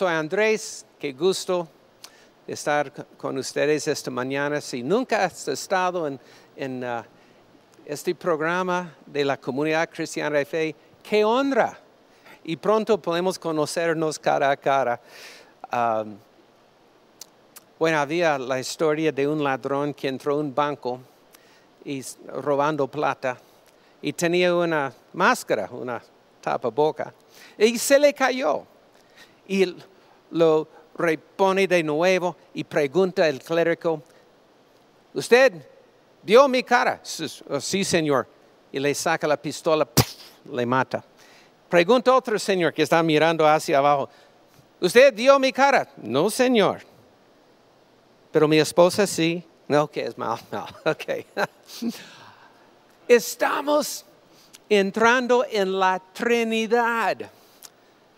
soy Andrés, qué gusto estar con ustedes esta mañana. Si nunca has estado en, uh, este programa de la comunidad cristiana de fe, qué honra. Y pronto podemos conocernos cara a cara. Um, bueno, había la historia de un ladrón que entró a un banco y robando plata y tenía una máscara, una tapa boca y se le cayó y lo repone de nuevo y pregunta el clérigo, ¿usted dio mi cara? Sí, señor. Y le saca la pistola, le mata. Pregunta otro señor que está mirando hacia abajo, ¿usted dio mi cara? No, señor. Pero mi esposa sí. No, que es mal, no, ok. Estamos entrando en la Trinidad.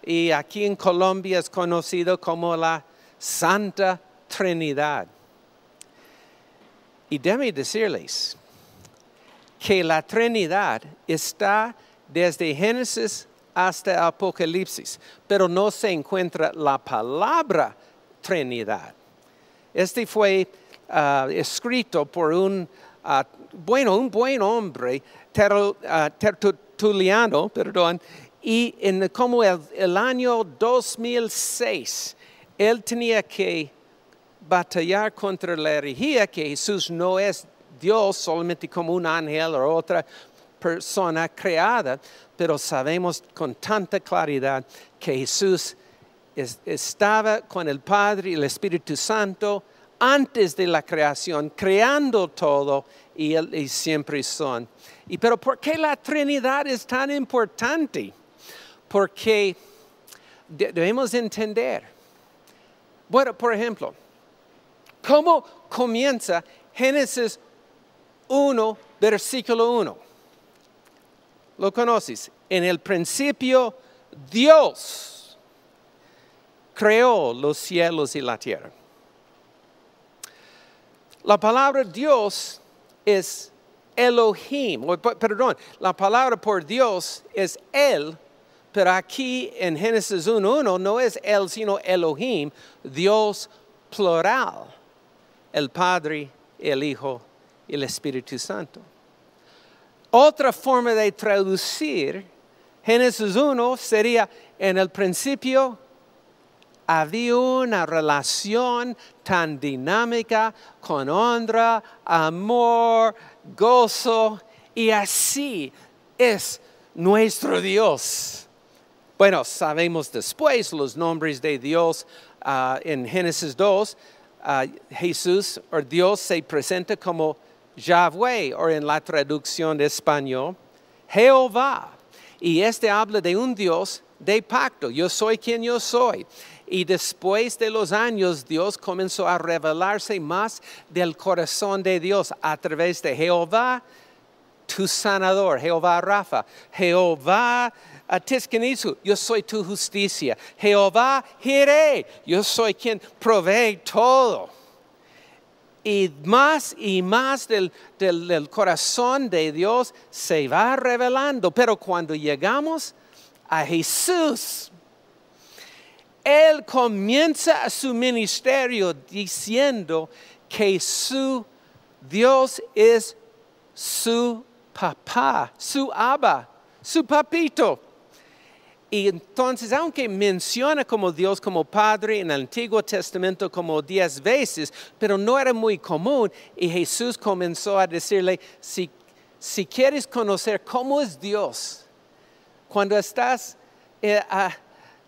Y aquí en Colombia es conocido como la Santa Trinidad. Y déme decirles que la Trinidad está desde Génesis hasta Apocalipsis, pero no se encuentra la palabra Trinidad. Este fue ah, escrito por un, ah, bueno, un buen hombre, ah, tertuliano, perdón, y en como el, año 2006, él tenía que batallar contra la herejía que Jesús no es Dios solamente como un ángel o otra persona creada, pero sabemos con tanta claridad que Jesús estaba con el Padre y el Espíritu Santo antes de la creación, creando todo y, y siempre son. Y pero ¿por qué la Trinidad es tan importante? Porque debemos entender. Bueno, por ejemplo, ¿cómo comienza Génesis 1, versículo 1? ¿Lo conoces? En el principio Dios creó los cielos y la tierra. La palabra Dios es Elohim, perdón, la palabra por Dios es Él, pero aquí en Génesis 1.1 no es Él, sino Elohim, Dios plural, el Padre, el Hijo y el Espíritu Santo. Otra forma de traducir Génesis 1 sería en el principio había una relación tan dinámica con honra, amor, gozo, y así es nuestro Dios. Bueno, sabemos después los nombres de Dios ah, en Génesis 2. Ah, Jesús o Dios se presenta como Yahweh o en la traducción de español, Jehová. Y este habla de un Dios de pacto. Yo soy quien yo soy. Y después de los años, Dios comenzó a revelarse más del corazón de Dios a través de Jehová, tu sanador, Jehová Rafa, Jehová Tiskenisu, yo soy tu justicia, Jehová Jireh, yo soy quien provee todo. Y más y más del, del corazón de Dios se va revelando, pero cuando llegamos a Jesús, él comienza su ministerio diciendo que su Dios es su papá, su abba, su papito. Y entonces, aunque menciona como Dios como Padre en el Antiguo Testamento como diez veces, pero no era muy común, y Jesús comenzó a decirle, si, si quieres conocer cómo es Dios, cuando estás eh,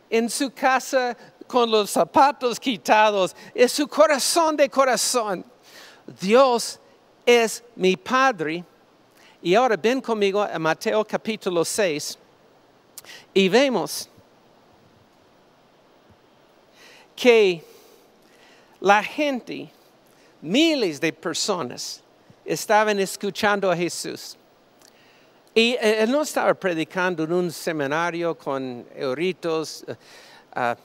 en su casa con los zapatos quitados, es su corazón de corazón. Dios es mi Padre. Y ahora ven conmigo a Mateo capítulo 6 y vemos que la gente, miles de personas, estaban escuchando a Jesús. Y eh, él no estaba predicando en un seminario con euritos, eh, ah,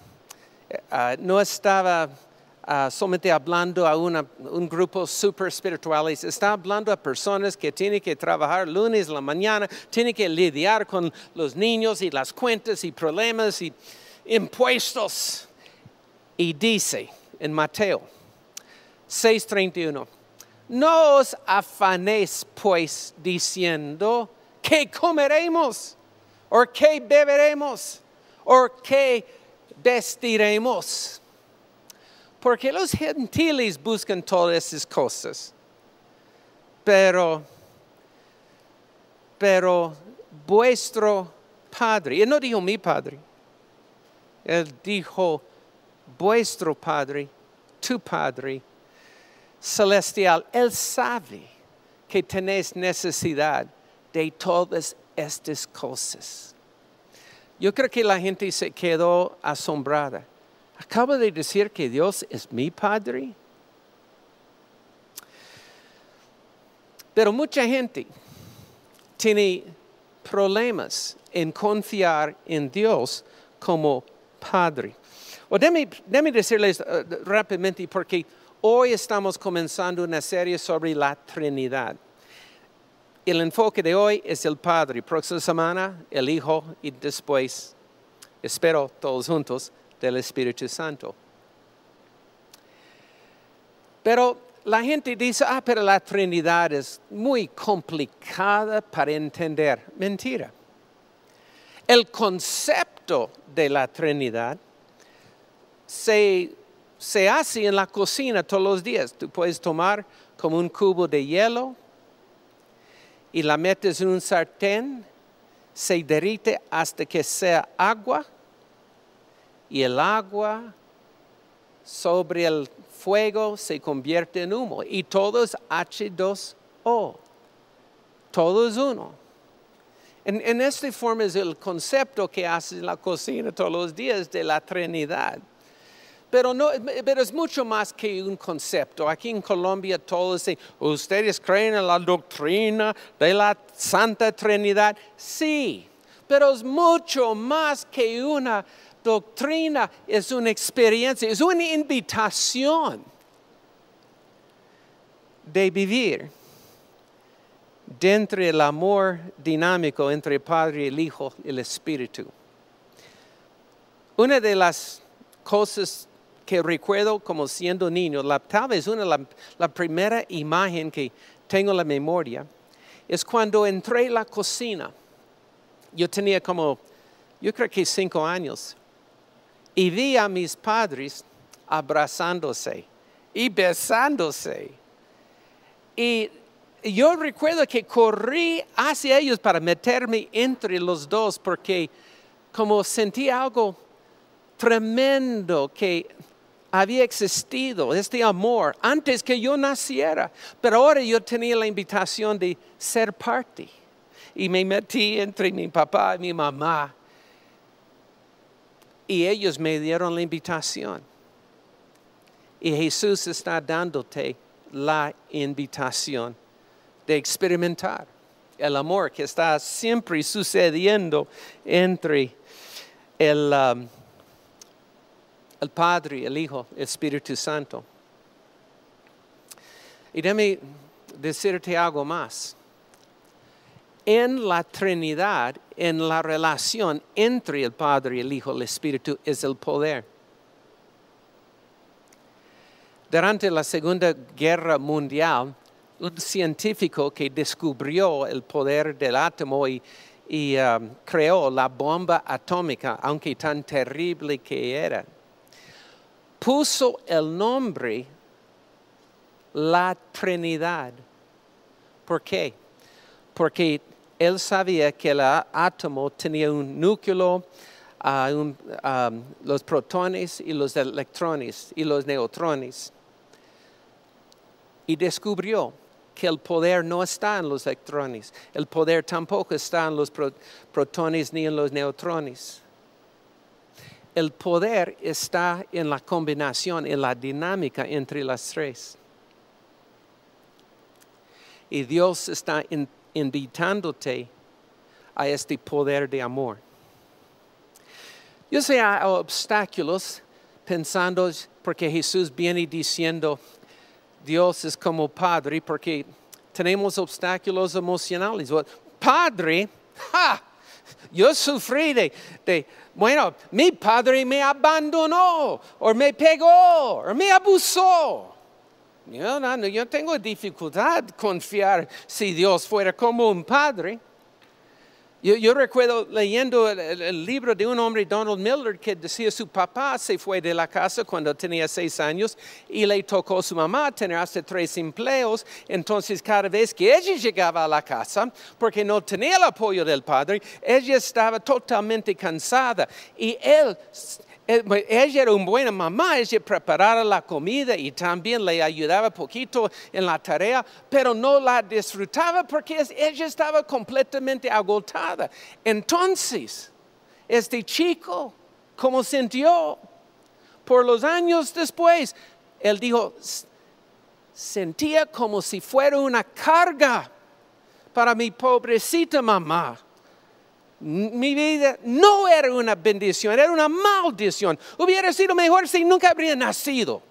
ah, no estaba ah, solamente hablando a un grupo super espirituales, estaba hablando a personas que tienen que trabajar lunes la mañana, tienen que lidiar con los niños y las cuentas y problemas y impuestos. Y dice en Mateo 6:31, no os afanéis pues diciendo, ¿qué comeremos? ¿O qué beberemos? ¿O qué vestiremos? Porque los gentiles buscan todas esas cosas. Pero, pero vuestro Padre, él no dijo mi Padre, él dijo vuestro Padre, tu Padre celestial, él sabe que tenéis necesidad de todas estas cosas. Yo creo que la gente se quedó asombrada. Acabo de decir que Dios es mi Padre. Pero mucha gente tiene problemas en confiar en Dios como Padre. O déme, decirles uh, rápidamente porque hoy estamos comenzando una serie sobre la Trinidad. El enfoque de hoy es el Padre, próxima semana el Hijo y después, espero todos juntos, del Espíritu Santo. Pero la gente dice, ah, pero la Trinidad es muy complicada para entender. Mentira. El concepto de la Trinidad se, se hace en la cocina todos los días. Tú puedes tomar como un cubo de hielo y la metes en un sartén, se derrite hasta que sea agua y el agua sobre el fuego se convierte en humo y todo es H2O. Todo es uno. En, en esta forma es el concepto que hace la cocina todos los días de la Trinidad. Pero, no, pero es mucho más que un concepto. Aquí en Colombia todos dicen, ¿ustedes creen en la doctrina de la Santa Trinidad? Sí, pero es mucho más que una doctrina es una experiencia, es una invitación de vivir dentro del amor dinámico entre el Padre, el Hijo y el Espíritu. Una de las cosas que recuerdo como siendo niño, la, tal vez una la, la primera imagen que tengo en la memoria, es cuando entré a la cocina. Yo tenía como, yo creo que cinco años y vi a mis padres abrazándose y besándose. Y yo recuerdo que corrí hacia ellos para meterme entre los dos porque como sentí algo tremendo que había existido, este amor, antes que yo naciera. Pero ahora yo tenía la invitación de ser parte. Y me metí entre mi papá y mi mamá y ellos me dieron la invitación. Y Jesús está dándote la invitación de experimentar el amor que está siempre sucediendo entre el, um, el Padre, el Hijo, el Espíritu Santo. Y déjame decirte algo más en la Trinidad, en la relación entre el Padre, el Hijo, el Espíritu, es el poder. Durante la Segunda Guerra Mundial, un científico que descubrió el poder del átomo y, um, creó la bomba atómica, aunque tan terrible que era, puso el nombre la Trinidad. ¿Por qué? Porque él sabía que el átomo tenía un núcleo, ah, los protones y los electrones y los neutrones. Y descubrió que el poder no está en los electrones, el poder tampoco está en los protones ni en los neutrones. El poder está en la combinación, en la dinámica entre las tres. Y Dios está en invitándote a este poder de amor. Yo sé, hay obstáculos pensando, porque Jesús viene diciendo, Dios es como Padre, porque tenemos obstáculos emocionales. Padre, ¡ja! Yo sufrí de, de, bueno, mi padre me abandonó, o me pegó, o me abusó. Yo, no, yo tengo dificultad confiar si Dios fuera como un padre. Yo, recuerdo leyendo el, libro de un hombre, Donald Miller, que decía su papá se fue de la casa cuando tenía seis años y le tocó a su mamá tener hasta tres empleos. Entonces, cada vez que ella llegaba a la casa, porque no tenía el apoyo del padre, ella estaba totalmente cansada y él ella era una buena mamá, ella preparaba la comida y también le ayudaba poquito en la tarea, pero no la disfrutaba porque ella estaba completamente agotada. Entonces, este chico, ¿cómo sintió? Por los años después, él dijo, sentía como si fuera una carga para mi pobrecita mamá mi vida no era una bendición, era una maldición. Hubiera sido mejor si nunca habría nacido.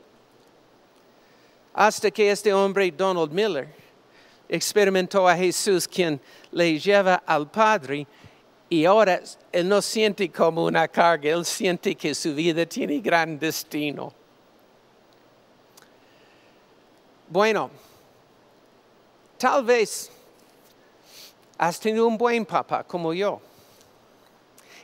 Hasta que este hombre, Donald Miller, experimentó a Jesús quien le lleva al Padre y ahora él no siente como una carga, él siente que su vida tiene gran destino. Bueno, tal vez has tenido un buen papá como yo.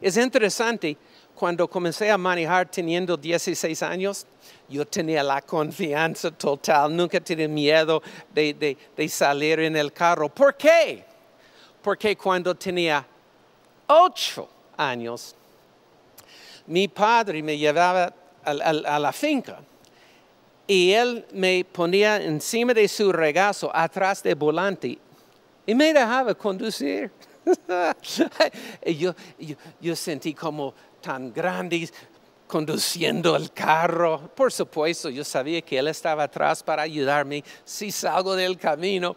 Es interesante, cuando comencé a manejar teniendo 16 años, yo tenía la confianza total, nunca tenía miedo de, salir en el carro. ¿Por qué? Porque cuando tenía 8 años, mi padre me llevaba a, la finca y él me ponía encima de su regazo, atrás del volante, y me dejaba conducir. yo, yo, sentí como tan grande conduciendo el carro. Por supuesto, yo sabía que Él estaba atrás para ayudarme si salgo del camino.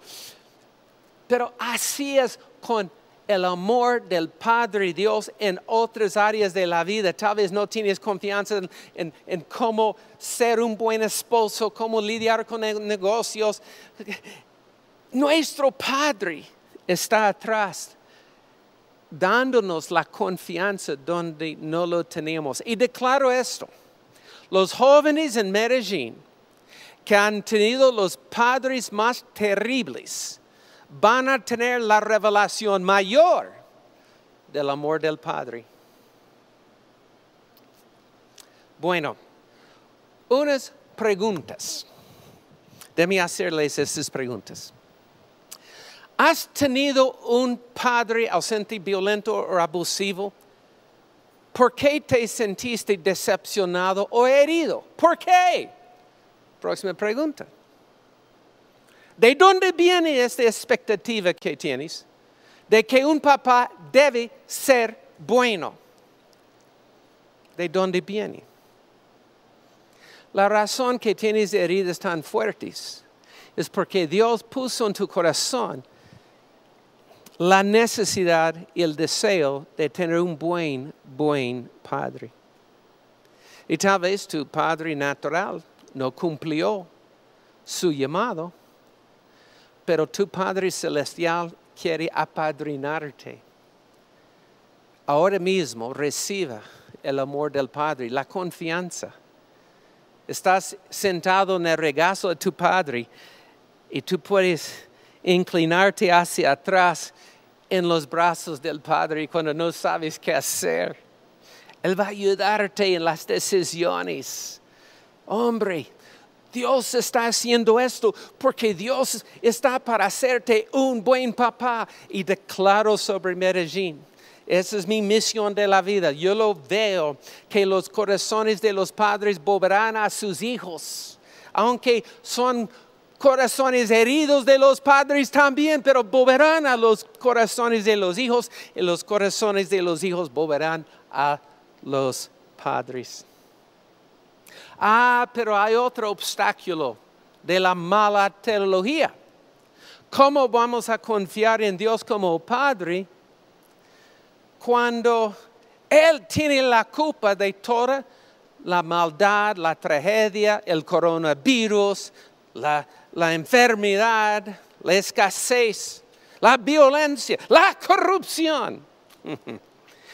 Pero así es con el amor del Padre Dios en otras áreas de la vida. Tal vez no tienes confianza en, en cómo ser un buen esposo, cómo lidiar con negocios. Nuestro Padre está atrás dándonos la confianza donde no lo tenemos. Y declaro esto, los jóvenes en Medellín que han tenido los padres más terribles van a tener la revelación mayor del amor del Padre. Bueno, unas preguntas. Déme hacerles estas preguntas. ¿Has tenido un padre ausente, violento o abusivo? ¿Por qué te sentiste decepcionado o herido? ¿Por qué? Próxima pregunta. ¿De dónde viene esta expectativa que tienes de que un papá debe ser bueno? ¿De dónde viene? La razón que tienes heridas tan fuertes es porque Dios puso en tu corazón la necesidad y el deseo de tener un buen, buen padre. Y tal vez tu padre natural no cumplió su llamado, pero tu Padre Celestial quiere apadrinarte. Ahora mismo reciba el amor del Padre, la confianza. Estás sentado en el regazo de tu Padre y tú puedes inclinarte hacia atrás en los brazos del Padre cuando no sabes qué hacer. Él va a ayudarte en las decisiones. Hombre, Dios está haciendo esto porque Dios está para hacerte un buen papá. Y declaro sobre Medellín. Esa es mi misión de la vida. Yo lo veo que los corazones de los padres volverán a sus hijos, aunque son corazones heridos de los padres también, pero volverán a los corazones de los hijos y los corazones de los hijos volverán a los padres. Ah, pero hay otro obstáculo de la mala teología. ¿Cómo vamos a confiar en Dios como Padre cuando Él tiene la culpa de toda la maldad, la tragedia, el coronavirus, la, enfermedad, la escasez, la violencia, la corrupción.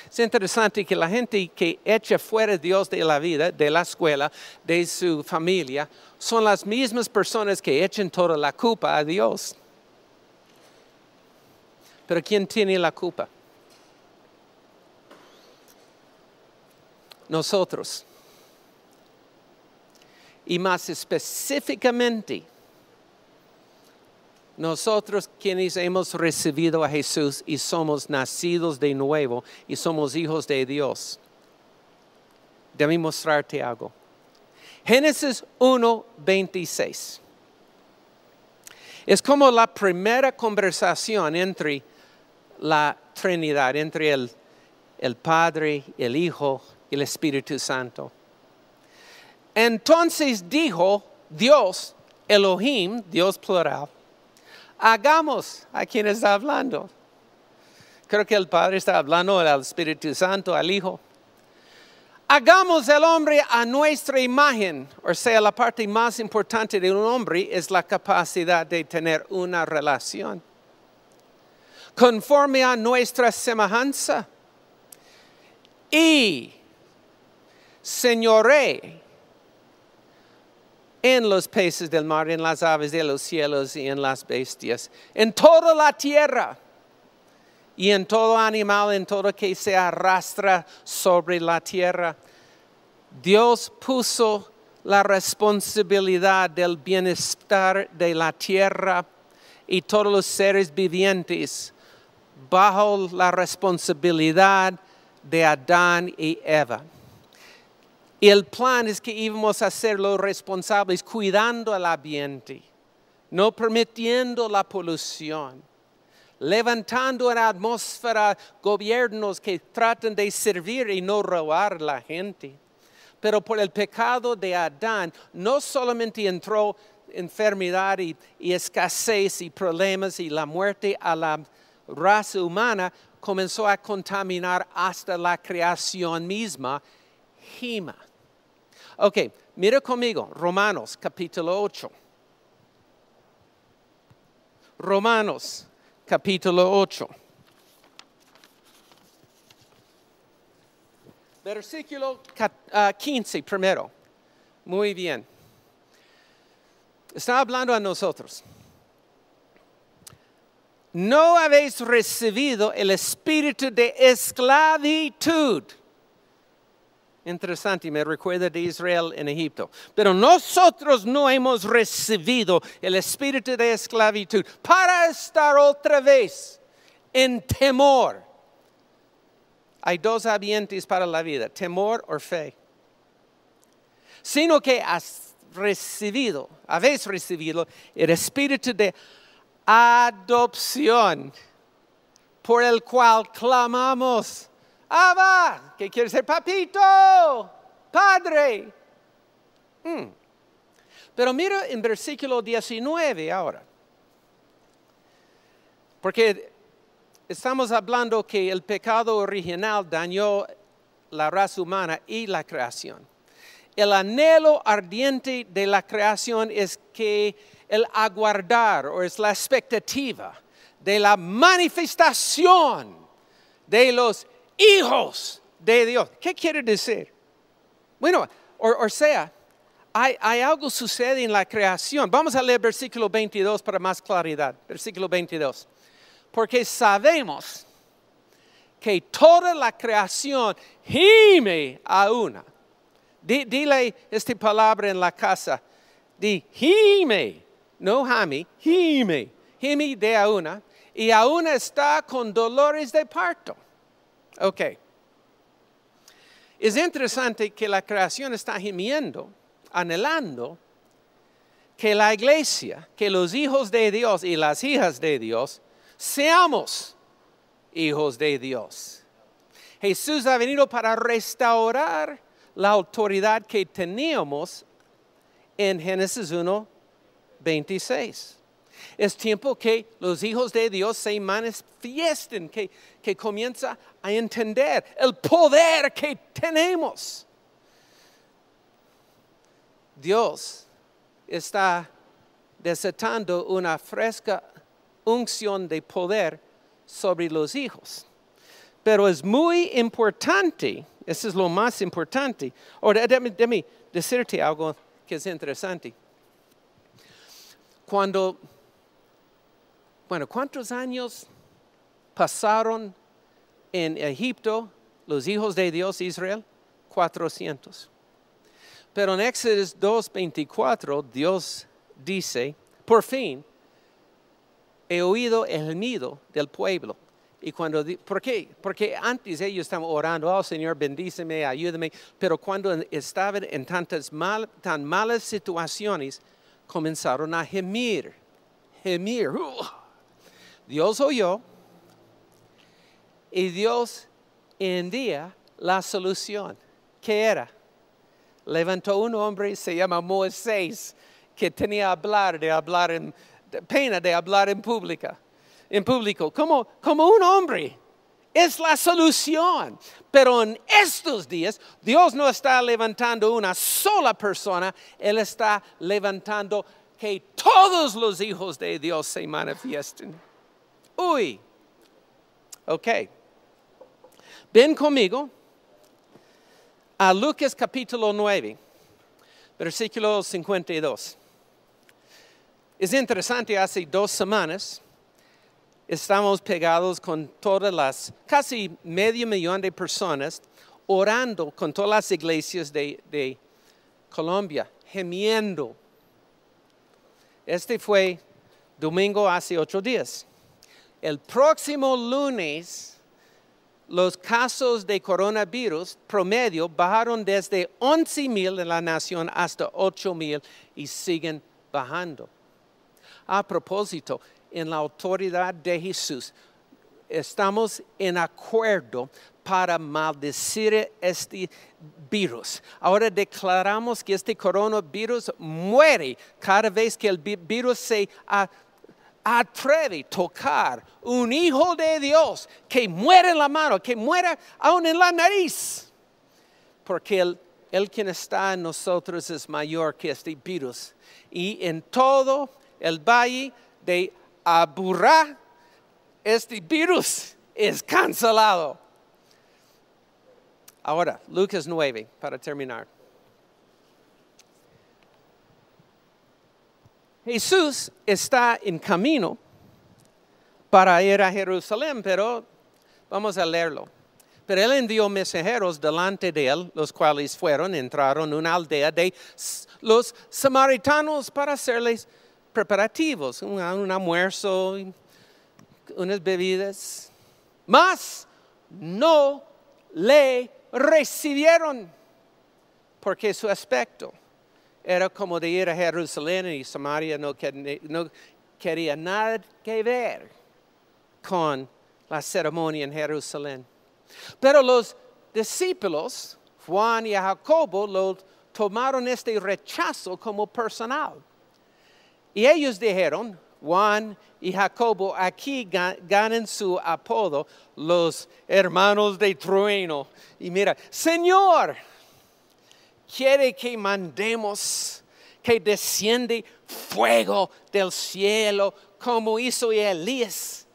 Es interesante que la gente que echa fuera a Dios de la vida, de la escuela, de su familia, son las mismas personas que echan toda la culpa a Dios. Pero ¿quién tiene la culpa? Nosotros. Y más específicamente, nosotros quienes hemos recibido a Jesús y somos nacidos de nuevo y somos hijos de Dios. Déjame mostrarte algo. Génesis 1, 26. Es como la primera conversación entre la Trinidad, entre el, el Padre, el Hijo y el Espíritu Santo. Entonces dijo Dios, Elohim, Dios plural, hagamos a quien está hablando. Creo que el Padre está hablando al Espíritu Santo, al Hijo. Hagamos el hombre a nuestra imagen, o sea, la parte más importante de un hombre es la capacidad de tener una relación. Conforme a nuestra semejanza. Y señoré en los peces del mar, en las aves de los cielos y en las bestias, en toda la tierra y en todo animal, en todo que se arrastra sobre la tierra. Dios puso la responsabilidad del bienestar de la tierra y todos los seres vivientes bajo la responsabilidad de Adán y Eva. Y el plan es que íbamos a ser los responsables cuidando el ambiente, no permitiendo la polución, levantando en la atmósfera gobiernos que tratan de servir y no robar a la gente. Pero por el pecado de Adán no solamente entró enfermedad y, escasez y problemas y la muerte a la raza humana, comenzó a contaminar hasta la creación misma, Hima. Ok, mira conmigo, Romanos capítulo 8. Romanos capítulo 8. Versículo 15 ah, primero. Muy bien. Está hablando a nosotros. No habéis recibido el espíritu de esclavitud Interesante, me recuerda de Israel en Egipto. Pero nosotros no hemos recibido el espíritu de esclavitud para estar otra vez en temor. Hay dos ambientes para la vida, temor o fe. Sino que has recibido, habéis recibido el espíritu de adopción por el cual clamamos Abba, ¿qué quiere ser papito? Padre. Hmm. Pero mira en versículo 19 ahora. Porque estamos hablando que el pecado original dañó la raza humana y la creación. El anhelo ardiente de la creación es que el aguardar o es la expectativa de la manifestación de los hijos de Dios. ¿Qué quiere decir? Bueno, o, sea, hay, hay, algo sucede en la creación. Vamos a leer versículo 22 para más claridad. Versículo 22. Porque sabemos que toda la creación gime a una. dile esta palabra en la casa. Di gime, no jame, gime. Gime de a una. Y a una está con dolores de parto. Ok. Es interesante que la creación está gimiendo, anhelando que la iglesia, que los hijos de Dios y las hijas de Dios seamos hijos de Dios. Jesús ha venido para restaurar la autoridad que teníamos en Génesis 1, 26. Es tiempo que los hijos de Dios se manifiesten, que, que comienza a entender el poder que tenemos. Dios está desatando una fresca unción de poder sobre los hijos. Pero es muy importante, eso es lo más importante. Ahora, déjame, déjame decirte algo que es interesante. Cuando, bueno, ¿cuántos años pasaron en Egipto los hijos de Dios Israel? 400. Pero en Éxodo 2.24 Dios dice, por fin, he oído el nido del pueblo. Y cuando, ¿por qué? Porque antes ellos estaban orando, oh Señor, bendíceme, ayúdame, pero cuando estaban en tantas tan malas situaciones, comenzaron a gemir, gemir. Dios oyó y Dios envía la solución. ¿Qué era? Levantó un hombre, se llama Moisés, que tenía hablar, de hablar en, pena de hablar en pública, en público, como, como un hombre. Es la solución. Pero en estos días, Dios no está levantando una sola persona, Él está levantando que todos los hijos de Dios se manifiesten. Uy. Ok. Ven conmigo a Lucas capítulo 9, versículo 52. Es interesante, hace dos semanas estamos pegados con todas las, casi medio millón de personas orando con todas las iglesias de, de Colombia, gemiendo. Este fue domingo hace ocho días. El próximo lunes los casos de coronavirus promedio bajaron desde 11 mil en la nación hasta 8 mil y siguen bajando. A propósito, en la autoridad de Jesús, estamos en acuerdo para maldecir este virus. Ahora declaramos que este coronavirus muere cada vez que el virus se atreve a tocar un hijo de Dios que muere en la mano, que muere aún en la nariz, porque el, el quien está en nosotros es mayor que este virus. Y en todo el valle de Aburrá, este virus es cancelado. Ahora, Lucas 9, para terminar. Jesús está en camino para ir a Jerusalén, pero vamos a leerlo. Pero él envió mensajeros delante de él, los cuales fueron, entraron en una aldea de los samaritanos para hacerles preparativos, un, un almuerzo, unas bebidas. Mas no le recibieron porque su aspecto era como de ir a Jerusalén y Samaria no, quería nada que ver con la ceremonia en Jerusalén. Pero los discípulos, Juan y Jacobo, lo tomaron este rechazo como personal. Y ellos dijeron, Juan y Jacobo aquí ganan su apodo, los hermanos de trueno. Y mira, Señor, quiere que mandemos que desciende fuego del cielo como hizo Elías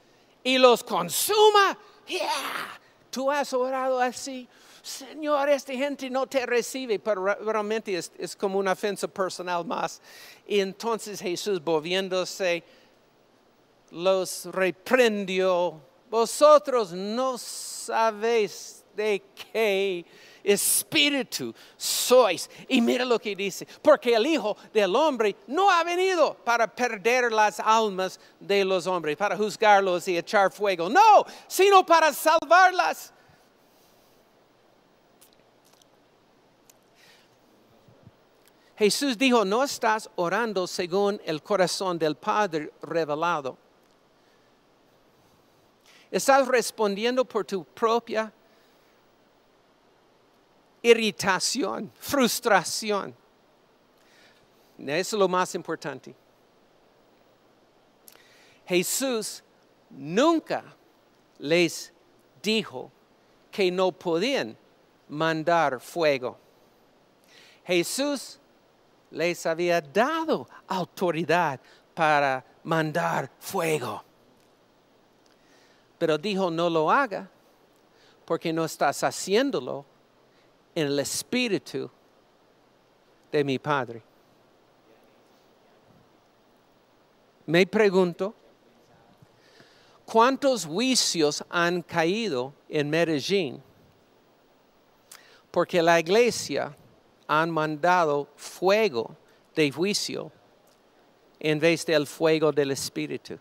y los consuma. Yeah. Tú has orado así. Señor, esta gente no te recibe, pero realmente es, es, como una ofensa personal más. Y entonces Jesús, volviéndose, los reprendió. Vosotros no sabéis de qué espíritu sois. Y mira lo que dice, porque el Hijo del Hombre no ha venido para perder las almas de los hombres, para juzgarlos y echar fuego, no, sino para salvarlas. Jesús dijo, no estás orando según el corazón del Padre revelado. Estás respondiendo por tu propia irritación, frustración. Eso es lo más importante. Jesús nunca les dijo que no podían mandar fuego. Jesús les había dado autoridad para mandar fuego. Pero dijo, no lo haga, porque no estás haciéndolo en el espíritu de mi Padre. Me pregunto, ¿cuántos juicios han caído en Medellín? Porque la iglesia han mandado fuego de juicio en vez del fuego del Espíritu.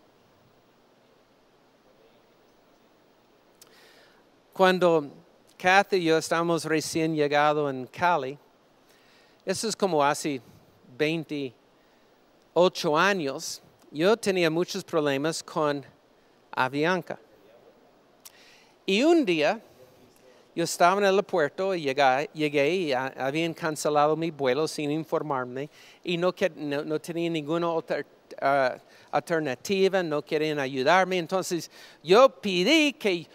Cuando Kathy y yo estamos recién llegado en Cali, eso es como hace 28 años, yo tenía muchos problemas con Avianca. Y un día yo estaba en el aeropuerto y llegué, llegué y habían cancelado mi vuelo sin informarme y no, no, tenía ninguna otra alternativa, no querían ayudarme. Entonces yo pedí que,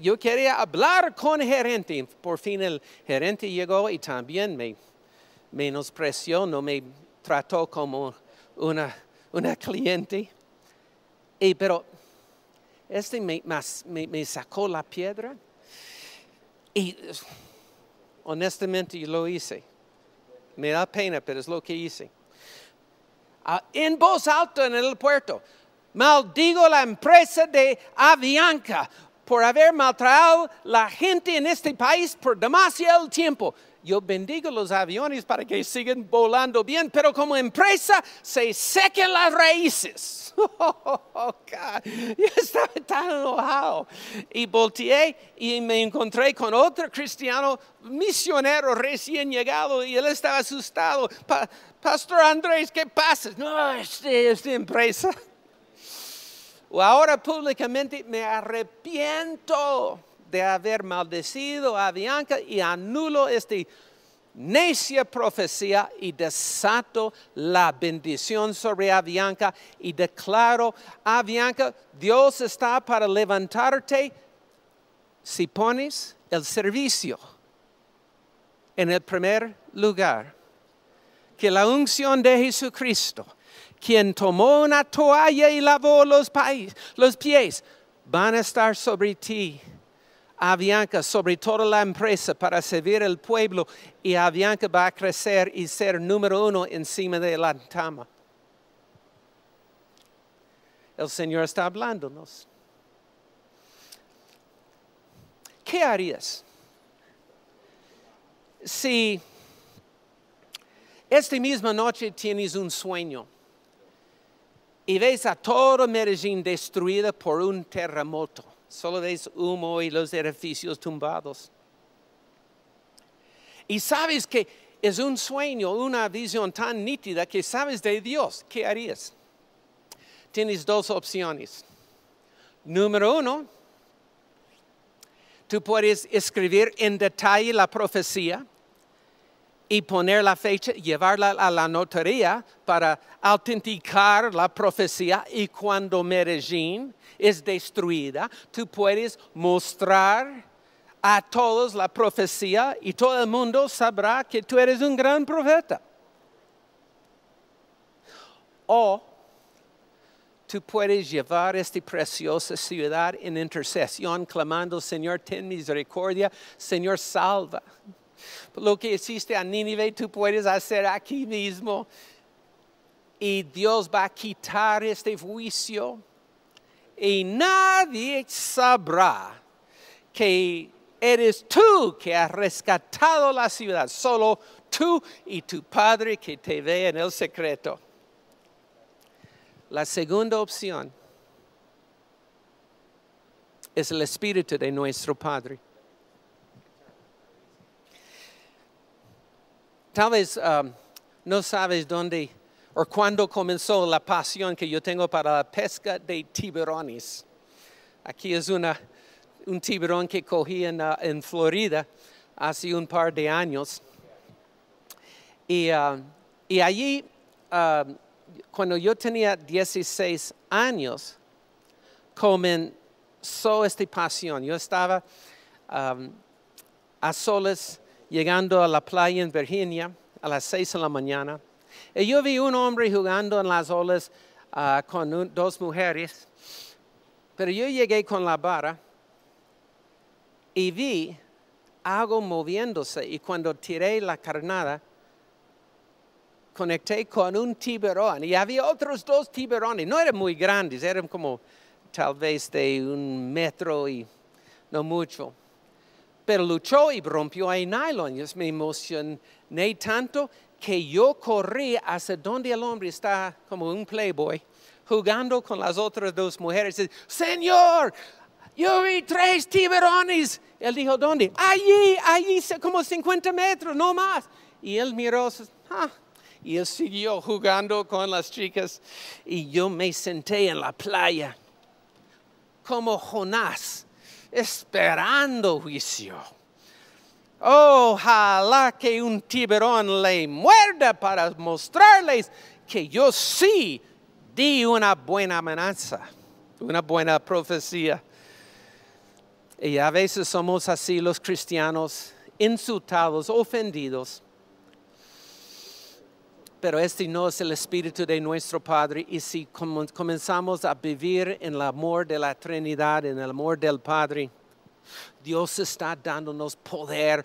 yo quería hablar con gerente. Por fin el gerente llegó y también me menospreció, no me trató como una, una cliente. Y, pero este me, sacó la piedra y honestamente lo hice. Me da pena, pero es lo que hice. En voz alta en el puerto, maldigo la empresa de Avianca por haber maltratado la gente en este país por demasiado tiempo. Yo bendigo los aviones para que sigan volando bien, pero como empresa se sequen las raíces. Oh, Yo estaba tan enojado. Y volteé y me encontré con otro cristiano misionero recién llegado y él estaba asustado. Pastor Andrés, ¿qué pasa? No, este, esta empresa. Ahora públicamente me arrepiento de haber maldecido a Bianca y anulo este necia profecía y desato la bendición sobre Avianca y declaro, Avianca, Dios está para levantarte si pones el servicio en el primer lugar. Que la unción de Jesucristo, quien tomó una toalla y lavó los, los pies, van a estar sobre ti Avianca sobre toda la empresa para servir al pueblo y Avianca va a crecer y ser número uno encima de la tama. El Señor está hablándonos. ¿Qué harías si esta misma noche tienes un sueño y ves a todo Medellín destruida por un terremoto? Solo ves humo y los edificios tumbados. Y sabes que es un sueño, una visión tan nítida que sabes de Dios. ¿Qué harías? Tienes dos opciones. Número uno, tú puedes escribir en detalle la profecía y poner la fecha, llevarla a la notaría para autenticar la profecía y cuando Medellín es destruida, tú puedes mostrar a todos la profecía y todo el mundo sabrá que tú eres un gran profeta. O tú puedes llevar esta preciosa ciudad en intercesión, clamando, Señor, ten misericordia, Señor, salva. Lo que hiciste a Nínive, tú puedes hacer aquí mismo. Y Dios va a quitar este juicio y nadie sabrá que eres tú que has rescatado la ciudad, solo tú y tu Padre que te ve en el secreto. La segunda opción es el Espíritu de nuestro Padre. Tal vez um, no sabes dónde o cuando comenzó la pasión que yo tengo para la pesca de tiburones. Aquí es una, un tiburón que cogí en, uh, Florida hace un par de años. Y, uh, y allí, uh, cuando yo tenía 16 años, comenzó esta pasión. Yo estaba um, a solas llegando a la playa en Virginia a las 6 de la mañana. Y yo vi un hombre jugando en las olas ah, con dos mujeres, pero yo llegué con la vara y vi algo moviéndose. Y cuando tiré la carnada, conecté con un tiburón. Y había otros dos tiburones, no eran muy grandes, eran como tal vez de un metro y no mucho. Pero luchó y rompió el nylon. Yo me emocioné tanto que yo corrí hacia donde el hombre está como un playboy, jugando con las otras dos mujeres. Señor, yo vi tres tiburones. Él dijo, ¿dónde? Allí, allí, como 50 metros, no más. Y él miró, ah, y él siguió jugando con las chicas. Y yo me senté en la playa, como Jonás, esperando juicio. Ojalá que un tiburón le muerda para mostrarles que yo sí di una buena amenaza, una buena profecía. Y a veces somos así los cristianos, insultados, ofendidos. Pero este no es el espíritu de nuestro Padre. Y si comenzamos a vivir en el amor de la Trinidad, en el amor del Padre, Dios está dándonos poder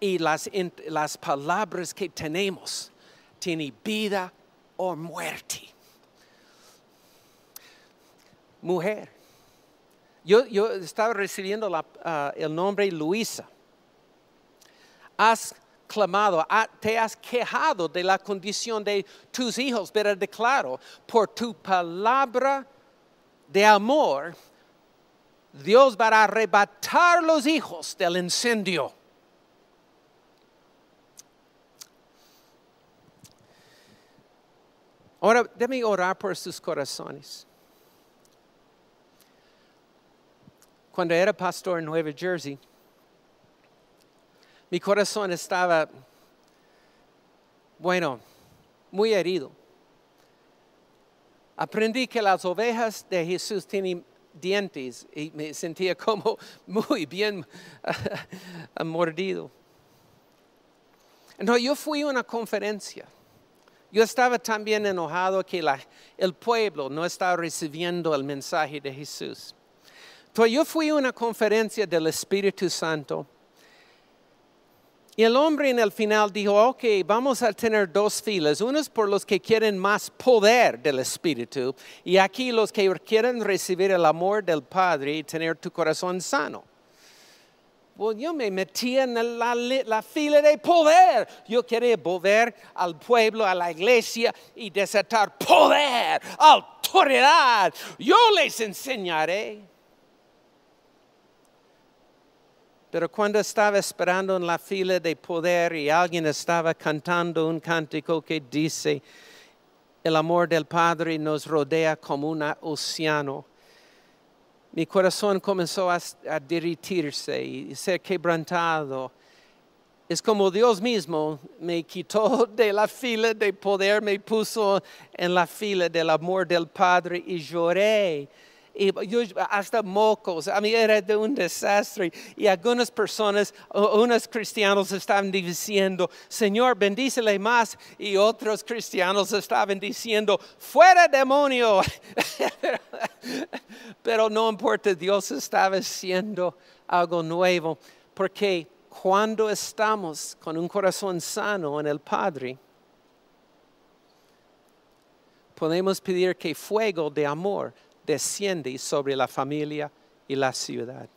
y las, las palabras que tenemos tienen vida o muerte. Mujer. Yo, yo estaba recibiendo la, uh, el nombre Luisa. Has clamado, te has quejado de la condición de tus hijos, pero declaro, por tu palabra de amor, Dios va a arrebatar los hijos del incendio. Ahora, déme orar por sus corazones. Cuando era pastor en Nueva Jersey, mi corazón estaba, bueno, muy herido. Aprendí que las ovejas de Jesús tienen dientes y me sentía como muy bien mordido. No, yo fui a una conferencia. Yo estaba también enojado que el pueblo no estaba recibiendo el mensaje de Jesús. Entonces yo fui a una conferencia del Espíritu Santo y el hombre en el final dijo, ok, vamos a tener dos filas, unos por los que quieren más poder del Espíritu y aquí los que quieren recibir el amor del Padre y tener tu corazón sano. Bueno, yo me metí en la, la, fila de poder. Yo quería volver al pueblo, a la iglesia y desatar poder, autoridad. Yo les enseñaré. Pero cuando estaba esperando en la fila de poder y alguien estaba cantando un cántico que dice, el amor del Padre nos rodea como un océano, mi corazón comenzó a, a derretirse y ser quebrantado. Es como Dios mismo me quitó de la fila de poder, me puso en la fila del amor del Padre y lloré y hasta mocos, a mí era de un desastre. Y algunas personas, unos cristianos estaban diciendo, Señor, bendícele más. Y otros cristianos estaban diciendo, fuera demonio. Pero no importa, Dios estaba haciendo algo nuevo. Porque cuando estamos con un corazón sano en el Padre, podemos pedir que fuego de amor desciende sobre la familia y la ciudad.